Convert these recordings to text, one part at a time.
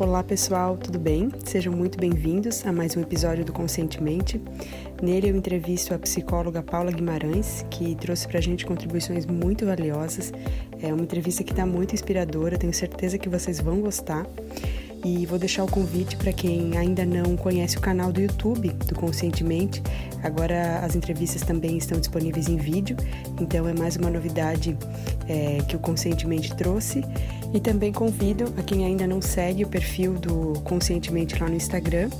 Olá pessoal, tudo bem? Sejam muito bem-vindos a mais um episódio do Conscientemente. Nele eu entrevisto a psicóloga Paula Guimarães, que trouxe para a gente contribuições muito valiosas. É uma entrevista que está muito inspiradora, tenho certeza que vocês vão gostar. E vou deixar o convite para quem ainda não conhece o canal do YouTube do Conscientemente. Agora as entrevistas também estão disponíveis em vídeo, então é mais uma novidade é, que o Conscientemente trouxe. E também convido a quem ainda não segue o perfil do Conscientemente lá no Instagram.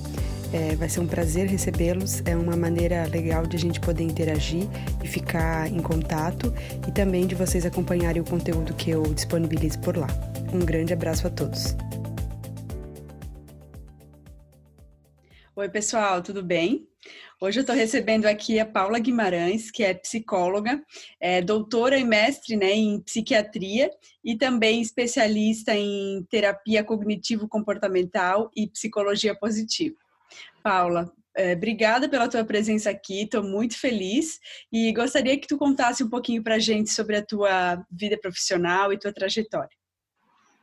É, vai ser um prazer recebê-los. É uma maneira legal de a gente poder interagir e ficar em contato e também de vocês acompanharem o conteúdo que eu disponibilizo por lá. Um grande abraço a todos. Oi, pessoal, tudo bem? Hoje eu estou recebendo aqui a Paula Guimarães, que é psicóloga, é doutora e mestre né, em psiquiatria e também especialista em terapia cognitivo-comportamental e psicologia positiva. Paula, é, obrigada pela tua presença aqui, estou muito feliz e gostaria que tu contasse um pouquinho para a gente sobre a tua vida profissional e tua trajetória.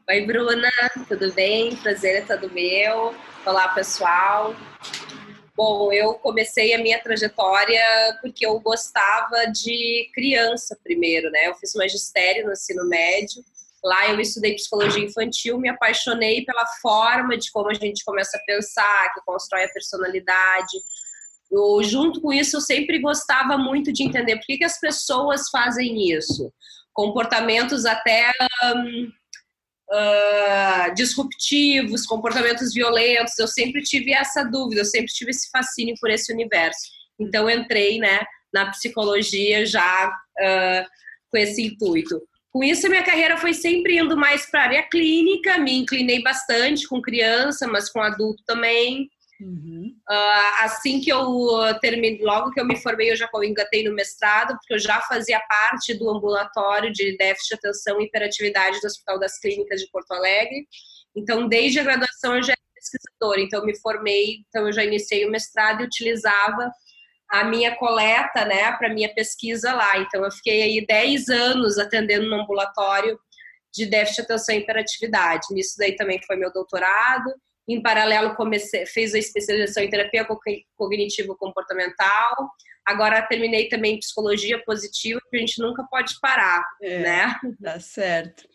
Oi, Bruna, tudo bem? Prazer é todo meu. Olá, pessoal. Bom, eu comecei a minha trajetória porque eu gostava de criança primeiro, né? Eu fiz magistério no ensino médio. Lá eu estudei psicologia infantil, me apaixonei pela forma de como a gente começa a pensar, que constrói a personalidade. Eu, junto com isso, eu sempre gostava muito de entender por que, que as pessoas fazem isso. Comportamentos até um, uh, disruptivos, comportamentos violentos. Eu sempre tive essa dúvida, eu sempre tive esse fascínio por esse universo. Então entrei, né, na psicologia já uh, com esse intuito. Com isso, minha carreira foi sempre indo mais para a área clínica, me inclinei bastante com criança, mas com adulto também. Uhum. Uh, assim que eu terminei, logo que eu me formei, eu já engatei no mestrado, porque eu já fazia parte do ambulatório de déficit de atenção e hiperatividade do Hospital das Clínicas de Porto Alegre. Então, desde a graduação, eu já era pesquisadora. Então, eu me formei, então eu já iniciei o mestrado e utilizava a minha coleta, né, para minha pesquisa lá. Então, eu fiquei aí 10 anos atendendo no ambulatório de déficit de atenção e hiperatividade. Nisso daí também foi meu doutorado. Em paralelo, comecei, fez a especialização em terapia cognitivo-comportamental. Agora terminei também em psicologia positiva, porque a gente nunca pode parar, é, né? Tá certo.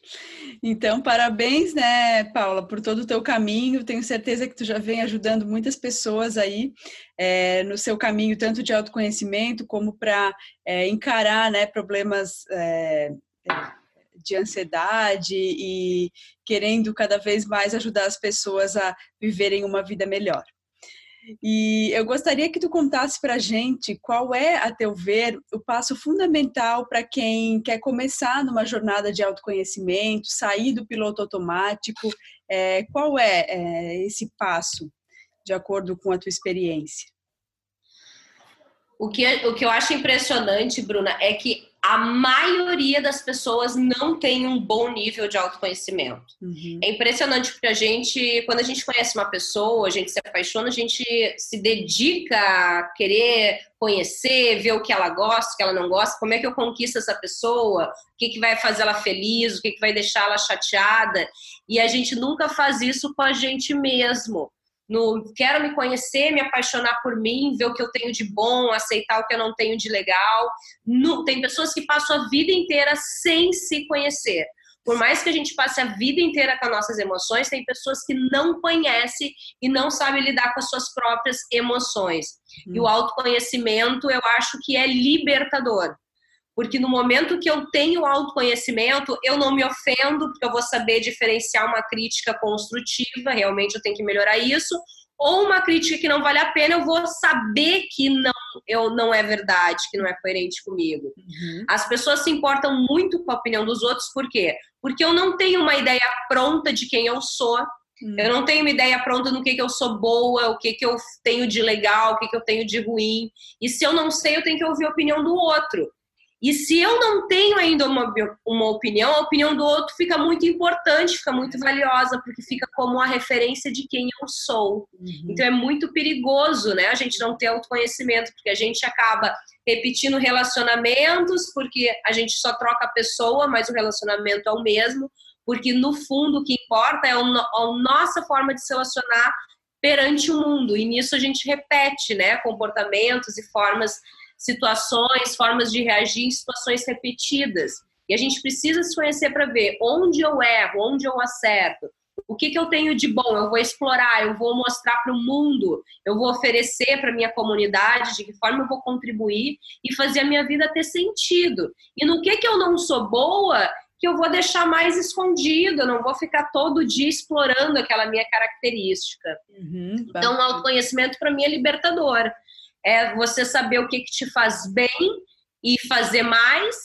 Então, parabéns, né, Paula, por todo o teu caminho. Tenho certeza que tu já vem ajudando muitas pessoas aí é, no seu caminho, tanto de autoconhecimento como para é, encarar, né, problemas é, de ansiedade e querendo cada vez mais ajudar as pessoas a viverem uma vida melhor. E eu gostaria que tu contasse para a gente qual é, a teu ver, o passo fundamental para quem quer começar numa jornada de autoconhecimento, sair do piloto automático. É, qual é, é esse passo, de acordo com a tua experiência? O que, o que eu acho impressionante, Bruna, é que a maioria das pessoas não tem um bom nível de autoconhecimento. Uhum. É impressionante porque a gente, quando a gente conhece uma pessoa, a gente se apaixona, a gente se dedica a querer conhecer, ver o que ela gosta, o que ela não gosta, como é que eu conquisto essa pessoa, o que, que vai fazer ela feliz, o que, que vai deixar ela chateada. E a gente nunca faz isso com a gente mesmo no quero me conhecer, me apaixonar por mim, ver o que eu tenho de bom, aceitar o que eu não tenho de legal. No, tem pessoas que passam a vida inteira sem se conhecer. Por mais que a gente passe a vida inteira com as nossas emoções, tem pessoas que não conhecem e não sabem lidar com as suas próprias emoções. Hum. E o autoconhecimento, eu acho que é libertador. Porque no momento que eu tenho autoconhecimento, eu não me ofendo, porque eu vou saber diferenciar uma crítica construtiva, realmente eu tenho que melhorar isso, ou uma crítica que não vale a pena, eu vou saber que não, eu, não é verdade, que não é coerente comigo. Uhum. As pessoas se importam muito com a opinião dos outros, por quê? Porque eu não tenho uma ideia pronta de quem eu sou, uhum. eu não tenho uma ideia pronta no que, que eu sou boa, o que, que eu tenho de legal, o que, que eu tenho de ruim. E se eu não sei, eu tenho que ouvir a opinião do outro. E se eu não tenho ainda uma, uma opinião, a opinião do outro fica muito importante, fica muito valiosa, porque fica como a referência de quem eu sou. Uhum. Então é muito perigoso, né? A gente não ter autoconhecimento, porque a gente acaba repetindo relacionamentos, porque a gente só troca a pessoa, mas o relacionamento é o mesmo, porque no fundo o que importa é a nossa forma de se relacionar perante o mundo, e nisso a gente repete, né, comportamentos e formas, situações, formas de reagir em situações repetidas. E a gente precisa se conhecer para ver onde eu erro, onde eu acerto, o que, que eu tenho de bom, eu vou explorar, eu vou mostrar para o mundo, eu vou oferecer para minha comunidade, de que forma eu vou contribuir e fazer a minha vida ter sentido. E no que, que eu não sou boa, que eu vou deixar mais escondido, eu não vou ficar todo dia explorando aquela minha característica. Uhum, então, o autoconhecimento para mim é libertador. É você saber o que, que te faz bem e fazer mais,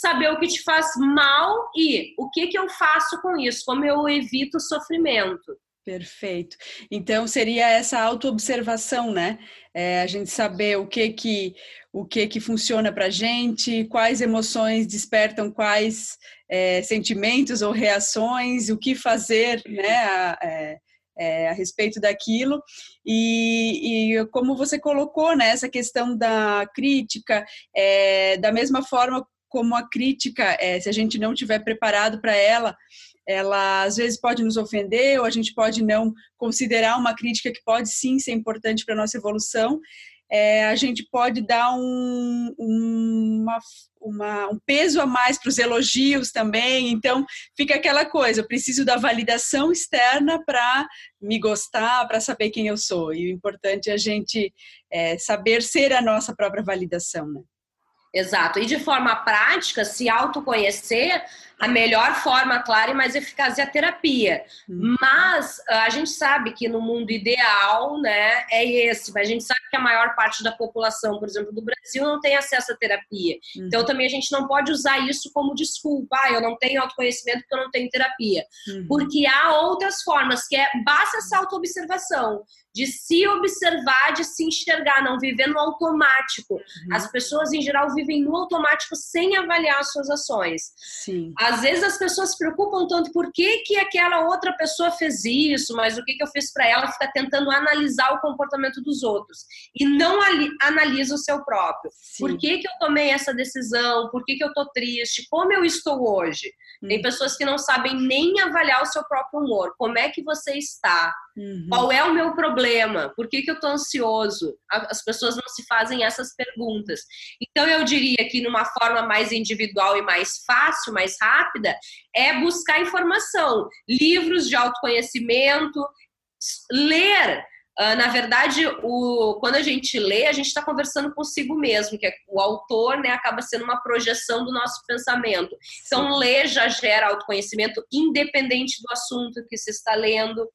saber o que te faz mal e o que, que eu faço com isso, como eu evito sofrimento. Perfeito. Então seria essa autoobservação, né? É, a gente saber o que que o que que funciona para gente, quais emoções despertam quais é, sentimentos ou reações, o que fazer, né? A, é, é, a respeito daquilo e, e, como você colocou né, essa questão da crítica é, da mesma forma como a crítica, é, se a gente não estiver preparado para ela, ela às vezes pode nos ofender ou a gente pode não considerar uma crítica que pode sim ser importante para a nossa evolução. É, a gente pode dar um, uma, uma, um peso a mais para os elogios também. Então, fica aquela coisa: eu preciso da validação externa para me gostar, para saber quem eu sou. E o importante é a gente é, saber ser a nossa própria validação. Né? Exato. E de forma prática, se autoconhecer, a melhor forma clara e mais eficaz é a terapia. Uhum. Mas ah, a gente sabe que no mundo ideal, né, é esse. Mas a gente sabe que a maior parte da população, por exemplo, do Brasil, não tem acesso à terapia. Uhum. Então também a gente não pode usar isso como desculpa. Ah, eu não tenho autoconhecimento porque eu não tenho terapia. Uhum. Porque há outras formas, que é basta essa autoobservação de se observar, de se enxergar, não viver no automático. As pessoas, em geral, vivem no automático sem avaliar as suas ações. Sim. Às vezes as pessoas se preocupam tanto por que, que aquela outra pessoa fez isso, mas o que, que eu fiz para ela, fica tentando analisar o comportamento dos outros e não analisa o seu próprio. Sim. Por que, que eu tomei essa decisão? Por que, que eu tô triste? Como eu estou hoje? Uhum. Tem pessoas que não sabem nem avaliar o seu próprio humor. Como é que você está? Uhum. Qual é o meu problema? Por que, que eu estou ansioso? As pessoas não se fazem essas perguntas. Então, eu diria que, numa forma mais individual e mais fácil, mais rápida, é buscar informação, livros de autoconhecimento, ler. Uh, na verdade, o, quando a gente lê, a gente está conversando consigo mesmo, que é, o autor né, acaba sendo uma projeção do nosso pensamento. Então, ler já gera autoconhecimento, independente do assunto que se está lendo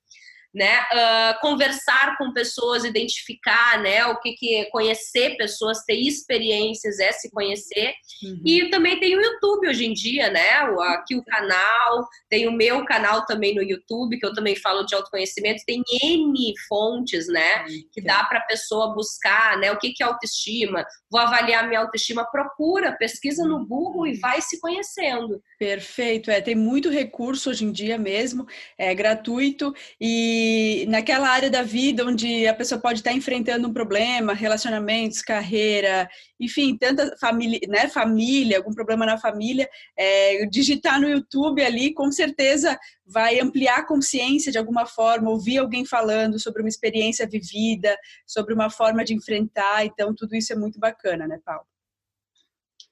né? Uh, conversar com pessoas, identificar, né? O que, que é conhecer pessoas, ter experiências, é se conhecer. Uhum. E também tem o YouTube hoje em dia, né? Aqui o canal, tem o meu canal também no YouTube, que eu também falo de autoconhecimento. Tem N fontes, né? Que dá para a pessoa buscar, né? O que, que é autoestima? Vou avaliar minha autoestima. Procura, pesquisa no Google e vai se conhecendo. Perfeito, é, tem muito recurso hoje em dia mesmo, é gratuito e naquela área da vida onde a pessoa pode estar enfrentando um problema, relacionamentos, carreira, enfim, tanta família, né, família, algum problema na família, é, digitar no YouTube ali, com certeza vai ampliar a consciência de alguma forma, ouvir alguém falando sobre uma experiência vivida, sobre uma forma de enfrentar, então tudo isso é muito bacana, né, Paulo?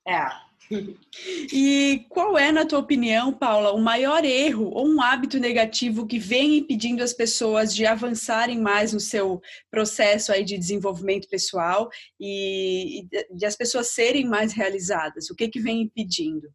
É, e qual é, na tua opinião, Paula, o maior erro ou um hábito negativo que vem impedindo as pessoas de avançarem mais no seu processo aí de desenvolvimento pessoal e de as pessoas serem mais realizadas? O que que vem impedindo?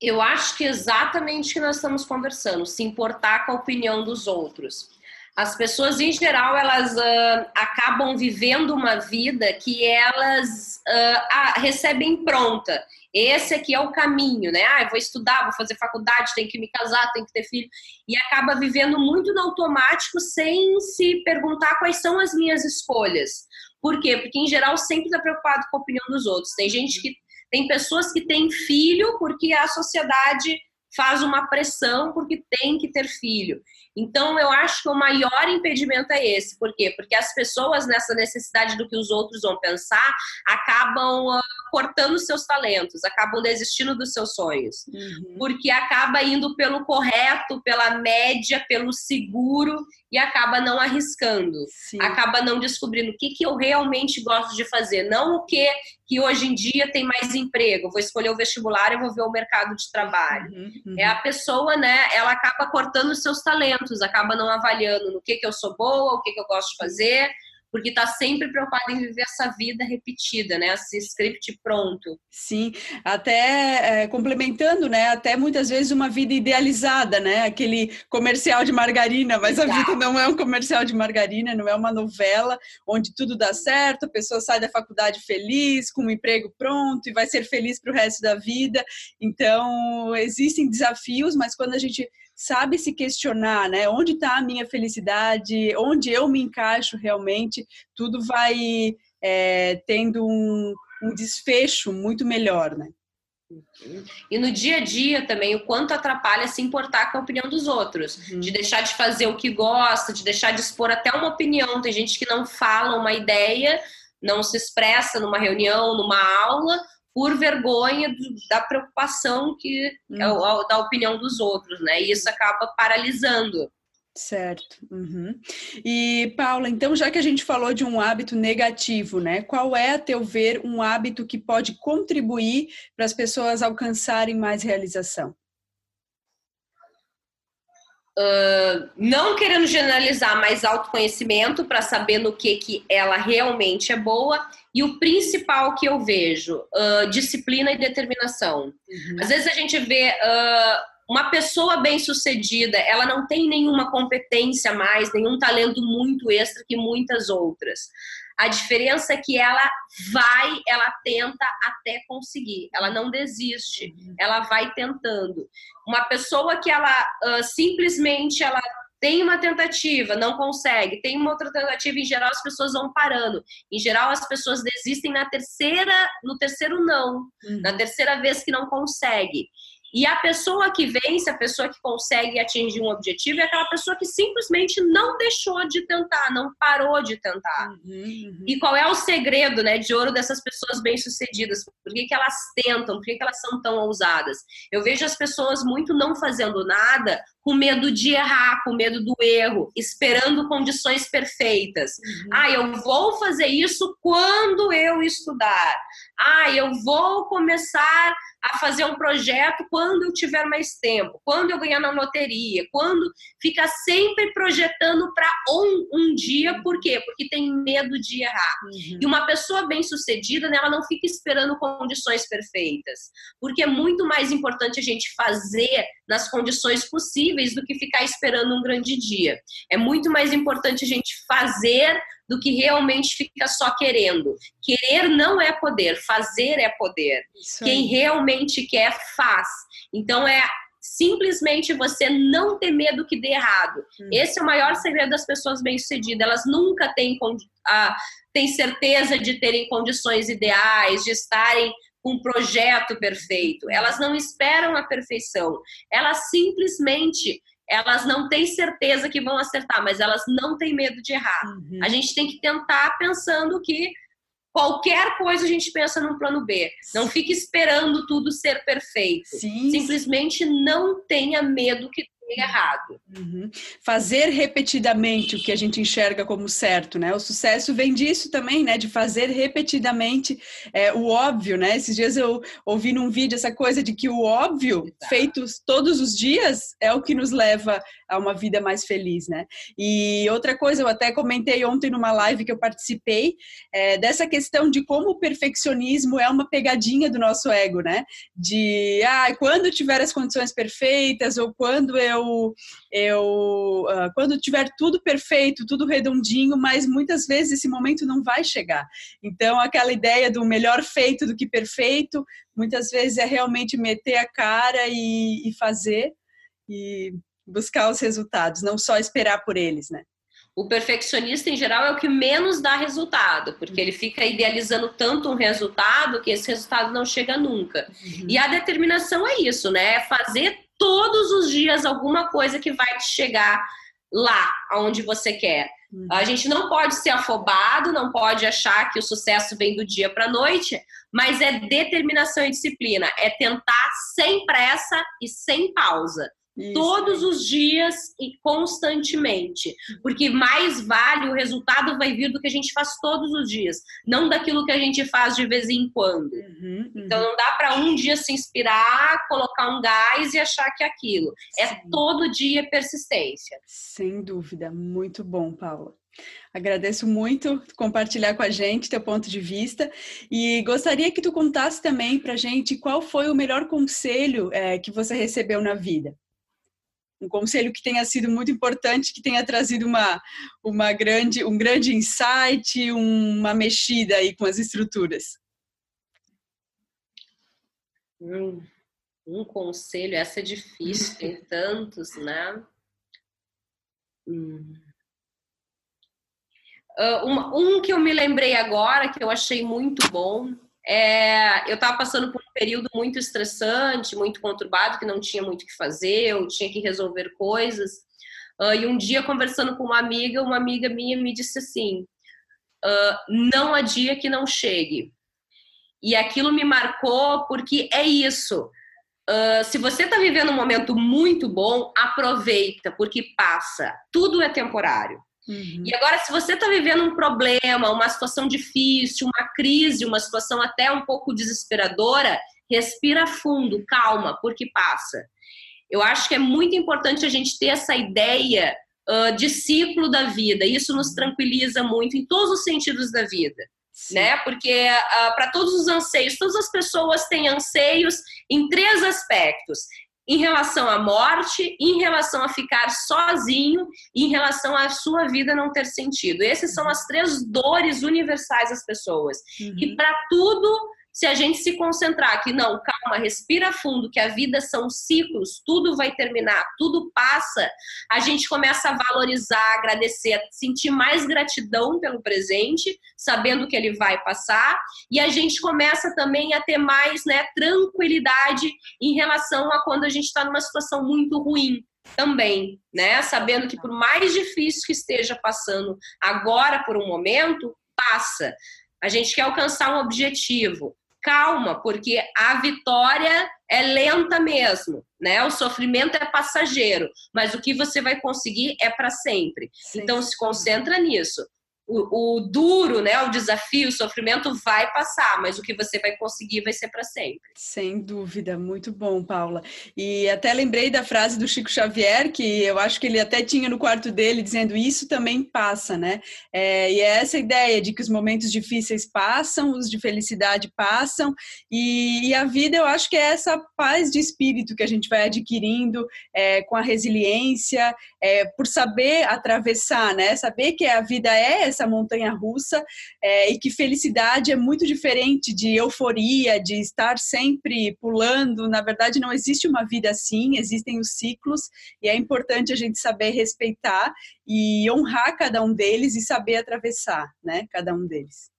Eu acho que exatamente o que nós estamos conversando, se importar com a opinião dos outros as pessoas em geral elas uh, acabam vivendo uma vida que elas uh, recebem pronta. Esse aqui é o caminho, né? Ah, eu vou estudar, vou fazer faculdade, tenho que me casar, tenho que ter filho. E acaba vivendo muito no automático sem se perguntar quais são as minhas escolhas. Por quê? Porque em geral sempre está preocupado com a opinião dos outros. Tem gente que tem pessoas que têm filho porque a sociedade faz uma pressão porque tem que ter filho. Então, eu acho que o maior impedimento é esse. Por quê? Porque as pessoas, nessa necessidade do que os outros vão pensar, acabam uh, cortando seus talentos, acabam desistindo dos seus sonhos. Uhum. Porque acaba indo pelo correto, pela média, pelo seguro e acaba não arriscando. Sim. Acaba não descobrindo o que, que eu realmente gosto de fazer. Não o que que hoje em dia tem mais emprego. Vou escolher o vestibular e vou ver o mercado de trabalho. Uhum, uhum. É a pessoa, né? Ela acaba cortando os seus talentos, acaba não avaliando no que, que eu sou boa, o que, que eu gosto de fazer porque está sempre preocupado em viver essa vida repetida, né? Esse script pronto. Sim, até é, complementando, né? Até muitas vezes uma vida idealizada, né? Aquele comercial de margarina, mas Exato. a vida não é um comercial de margarina, não é uma novela onde tudo dá certo, a pessoa sai da faculdade feliz, com um emprego pronto e vai ser feliz para o resto da vida. Então, existem desafios, mas quando a gente sabe se questionar, né? Onde está a minha felicidade? Onde eu me encaixo realmente? Tudo vai é, tendo um, um desfecho muito melhor, né? E no dia a dia também, o quanto atrapalha se importar com a opinião dos outros, uhum. de deixar de fazer o que gosta, de deixar de expor até uma opinião. Tem gente que não fala uma ideia, não se expressa numa reunião, numa aula, por vergonha do, da preocupação que uhum. é, da opinião dos outros, né? E isso acaba paralisando. Certo. Uhum. E Paula, então já que a gente falou de um hábito negativo, né? Qual é, a teu ver, um hábito que pode contribuir para as pessoas alcançarem mais realização? Uh, não querendo generalizar, mas autoconhecimento para saber no que, que ela realmente é boa e o principal que eu vejo, uh, disciplina e determinação. Uhum. Às vezes a gente vê uh, uma pessoa bem sucedida, ela não tem nenhuma competência mais, nenhum talento muito extra que muitas outras. A diferença é que ela vai, ela tenta até conseguir, ela não desiste, uhum. ela vai tentando. Uma pessoa que ela uh, simplesmente ela tem uma tentativa, não consegue, tem uma outra tentativa, em geral as pessoas vão parando. Em geral as pessoas desistem na terceira, no terceiro não, uhum. na terceira vez que não consegue. E a pessoa que vence, a pessoa que consegue atingir um objetivo, é aquela pessoa que simplesmente não deixou de tentar, não parou de tentar. Uhum, uhum. E qual é o segredo né, de ouro dessas pessoas bem-sucedidas? Por que, que elas tentam? Por que, que elas são tão ousadas? Eu vejo as pessoas muito não fazendo nada com medo de errar, com medo do erro, esperando condições perfeitas. Uhum. Ah, eu vou fazer isso quando eu estudar. Ah, eu vou começar a fazer um projeto quando eu tiver mais tempo, quando eu ganhar na loteria, quando fica sempre projetando para um, um dia, por quê? Porque tem medo de errar. Uhum. E uma pessoa bem-sucedida, né, ela não fica esperando condições perfeitas, porque é muito mais importante a gente fazer nas condições possíveis do que ficar esperando um grande dia. É muito mais importante a gente fazer do que realmente fica só querendo. Querer não é poder, fazer é poder. Quem realmente quer, faz. Então é simplesmente você não ter medo que dê errado. Hum. Esse é o maior segredo das pessoas bem-sucedidas. Elas nunca têm, a, têm certeza de terem condições ideais, de estarem um projeto perfeito. Elas não esperam a perfeição. Elas simplesmente elas não têm certeza que vão acertar, mas elas não têm medo de errar. Uhum. A gente tem que tentar pensando que qualquer coisa a gente pensa num plano B. Não fique esperando tudo ser perfeito. Sim. Simplesmente não tenha medo que errado. Uhum. Fazer repetidamente o que a gente enxerga como certo, né? O sucesso vem disso também, né? De fazer repetidamente é, o óbvio, né? Esses dias eu ouvi num vídeo essa coisa de que o óbvio, Exato. feito todos os dias, é o que nos leva a uma vida mais feliz, né? E outra coisa, eu até comentei ontem numa live que eu participei, é, dessa questão de como o perfeccionismo é uma pegadinha do nosso ego, né? De, ah, quando tiver as condições perfeitas, ou quando eu, eu uh, quando tiver tudo perfeito, tudo redondinho, mas muitas vezes esse momento não vai chegar. Então, aquela ideia do melhor feito do que perfeito, muitas vezes é realmente meter a cara e, e fazer. E buscar os resultados, não só esperar por eles, né? O perfeccionista, em geral, é o que menos dá resultado, porque ele fica idealizando tanto um resultado que esse resultado não chega nunca. Uhum. E a determinação é isso, né? É fazer todos os dias alguma coisa que vai te chegar lá aonde você quer. Uhum. A gente não pode ser afobado, não pode achar que o sucesso vem do dia para a noite, mas é determinação e disciplina, é tentar sem pressa e sem pausa. Isso. Todos os dias e constantemente. Porque mais vale, o resultado vai vir do que a gente faz todos os dias, não daquilo que a gente faz de vez em quando. Uhum, uhum. Então não dá para um dia se inspirar, colocar um gás e achar que é aquilo. É Sim. É todo dia persistência. Sem dúvida. Muito bom, Paula. Agradeço muito compartilhar com a gente teu ponto de vista e gostaria que tu contasse também para gente qual foi o melhor conselho é, que você recebeu na vida um conselho que tenha sido muito importante, que tenha trazido uma, uma grande, um grande insight, uma mexida aí com as estruturas? Um, um conselho, essa é difícil, tem tantos, né? Hum. Uh, um, um que eu me lembrei agora, que eu achei muito bom, é, eu estava passando por um período muito estressante, muito conturbado, que não tinha muito o que fazer, eu tinha que resolver coisas. Uh, e um dia, conversando com uma amiga, uma amiga minha me disse assim: uh, não há dia que não chegue. E aquilo me marcou porque é isso. Uh, se você está vivendo um momento muito bom, aproveita, porque passa. Tudo é temporário. Uhum. E agora, se você está vivendo um problema, uma situação difícil, uma crise, uma situação até um pouco desesperadora, respira fundo, calma, porque passa. Eu acho que é muito importante a gente ter essa ideia uh, de ciclo da vida. Isso nos tranquiliza muito em todos os sentidos da vida. Né? Porque uh, para todos os anseios, todas as pessoas têm anseios em três aspectos em relação à morte, em relação a ficar sozinho em relação à sua vida não ter sentido. Essas são as três dores universais das pessoas. Uhum. E para tudo se a gente se concentrar que não, calma, respira fundo, que a vida são ciclos, tudo vai terminar, tudo passa, a gente começa a valorizar, agradecer, sentir mais gratidão pelo presente, sabendo que ele vai passar, e a gente começa também a ter mais né, tranquilidade em relação a quando a gente está numa situação muito ruim também, né? Sabendo que por mais difícil que esteja passando agora por um momento, passa. A gente quer alcançar um objetivo calma, porque a vitória é lenta mesmo, né? O sofrimento é passageiro, mas o que você vai conseguir é para sempre. Sim. Então se concentra nisso o, o, duro, né, o desafio, o sofrimento vai passar, mas o que você vai conseguir vai ser para sempre. Sem dúvida, muito bom, Paula. E até lembrei da frase do Chico Xavier, que eu acho que ele até tinha no quarto dele, dizendo isso também passa, né? É, e é essa ideia de que os momentos difíceis passam, os de felicidade passam, e, e a vida eu acho que é essa paz de espírito que a gente vai adquirindo é, com a resiliência, é, por saber atravessar, né? Saber que a vida é essa montanha russa é, e que felicidade é muito diferente de euforia, de estar sempre pulando. Na verdade, não existe uma vida assim, existem os ciclos e é importante a gente saber respeitar e honrar cada um deles e saber atravessar, né? Cada um deles.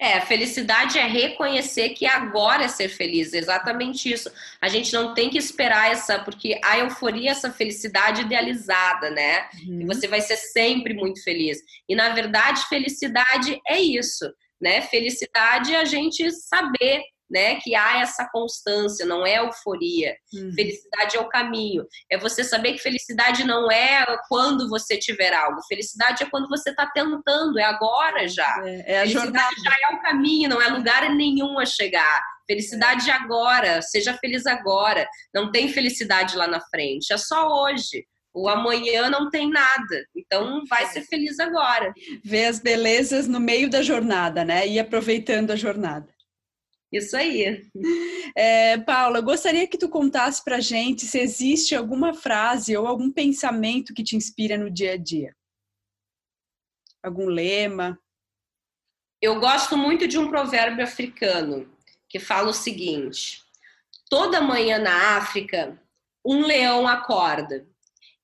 É, felicidade é reconhecer que agora é ser feliz, exatamente isso. A gente não tem que esperar essa, porque a euforia é essa felicidade idealizada, né? Uhum. E você vai ser sempre muito feliz. E na verdade, felicidade é isso, né? Felicidade é a gente saber né? Que há essa constância, não é euforia. Uhum. Felicidade é o caminho. É você saber que felicidade não é quando você tiver algo. Felicidade é quando você está tentando, é agora já. É, é a felicidade jornada. já é o caminho, não é lugar nenhum a chegar. Felicidade é. agora, seja feliz agora. Não tem felicidade lá na frente, é só hoje. O amanhã não tem nada. Então vai ser feliz agora. Ver as belezas no meio da jornada, né? E aproveitando a jornada. Isso aí. É, Paula, gostaria que tu contasse para gente se existe alguma frase ou algum pensamento que te inspira no dia a dia. Algum lema? Eu gosto muito de um provérbio africano que fala o seguinte: toda manhã na África, um leão acorda.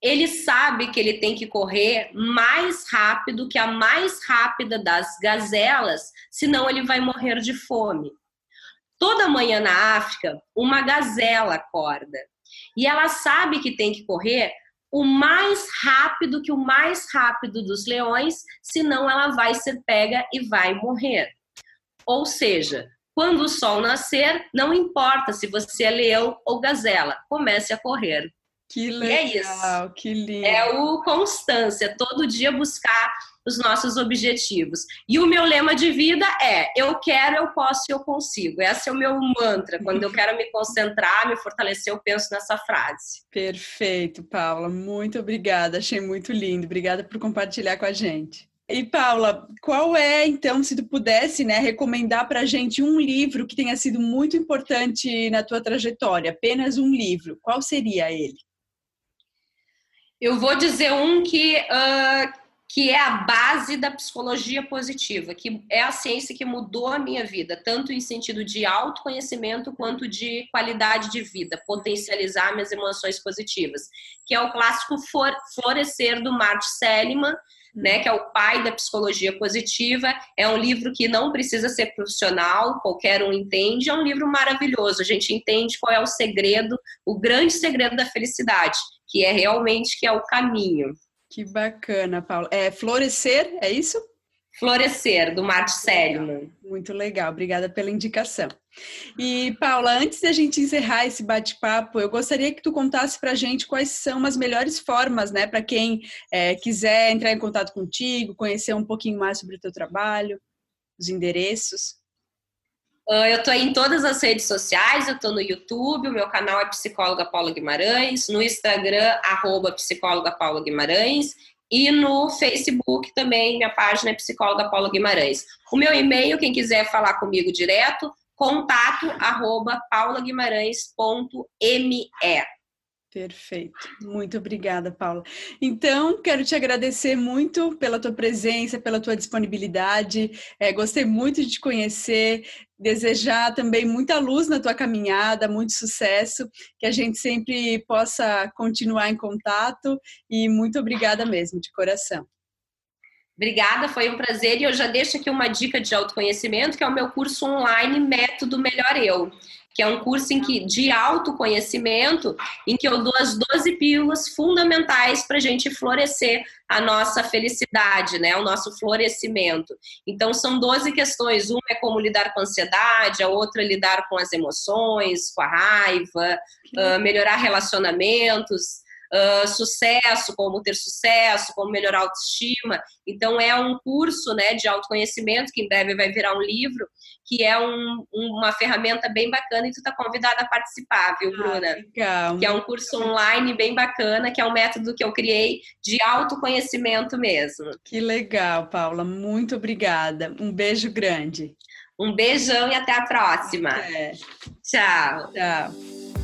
Ele sabe que ele tem que correr mais rápido que a mais rápida das gazelas, senão ele vai morrer de fome. Toda manhã na África, uma gazela acorda. E ela sabe que tem que correr o mais rápido que o mais rápido dos leões, senão ela vai ser pega e vai morrer. Ou seja, quando o sol nascer, não importa se você é leão ou gazela, comece a correr. Que legal, é isso. que lindo. É o constância, todo dia buscar os nossos objetivos. E o meu lema de vida é: eu quero, eu posso e eu consigo. Esse é o meu mantra. Quando eu quero me concentrar, me fortalecer, eu penso nessa frase. Perfeito, Paula. Muito obrigada. Achei muito lindo. Obrigada por compartilhar com a gente. E Paula, qual é então, se tu pudesse, né, recomendar para a gente um livro que tenha sido muito importante na tua trajetória? Apenas um livro. Qual seria ele? Eu vou dizer um que uh, que é a base da psicologia positiva, que é a ciência que mudou a minha vida, tanto em sentido de autoconhecimento quanto de qualidade de vida, potencializar minhas emoções positivas, que é o clássico Florescer do Martin Seligman, né, que é o pai da psicologia positiva. É um livro que não precisa ser profissional, qualquer um entende. É um livro maravilhoso. A gente entende qual é o segredo, o grande segredo da felicidade, que é realmente que é o caminho. Que bacana, Paula. É Florescer, é isso? Florescer, do Martin Seligman. Muito legal, obrigada pela indicação. E, Paula, antes da gente encerrar esse bate-papo, eu gostaria que tu contasse para a gente quais são as melhores formas, né, para quem é, quiser entrar em contato contigo, conhecer um pouquinho mais sobre o teu trabalho, os endereços. Uh, eu estou em todas as redes sociais, eu estou no YouTube, o meu canal é Psicóloga Paula Guimarães, no Instagram, arroba Psicóloga Paula Guimarães, e no Facebook também, minha página é Psicóloga Paula Guimarães. O meu e-mail, quem quiser falar comigo direto, contato arroba paulaguimarães.me. Perfeito. Muito obrigada, Paula. Então, quero te agradecer muito pela tua presença, pela tua disponibilidade. É, gostei muito de te conhecer. Desejar também muita luz na tua caminhada, muito sucesso, que a gente sempre possa continuar em contato. E muito obrigada mesmo, de coração. Obrigada, foi um prazer. E eu já deixo aqui uma dica de autoconhecimento, que é o meu curso online Método Melhor Eu que é um curso em que, de autoconhecimento, em que eu dou as 12 pílulas fundamentais para a gente florescer a nossa felicidade, né? O nosso florescimento. Então, são 12 questões. Uma é como lidar com a ansiedade, a outra é lidar com as emoções, com a raiva, uh, melhorar relacionamentos, uh, sucesso, como ter sucesso, como melhorar a autoestima. Então, é um curso né, de autoconhecimento, que em breve vai virar um livro, que é um, uma ferramenta bem bacana e tu está convidada a participar, viu, ah, Bruna? Ah, legal. Que é um curso online bem bacana, que é um método que eu criei de autoconhecimento mesmo. Que legal, Paula. Muito obrigada. Um beijo grande. Um beijão e até a próxima. É. Tchau. Tchau.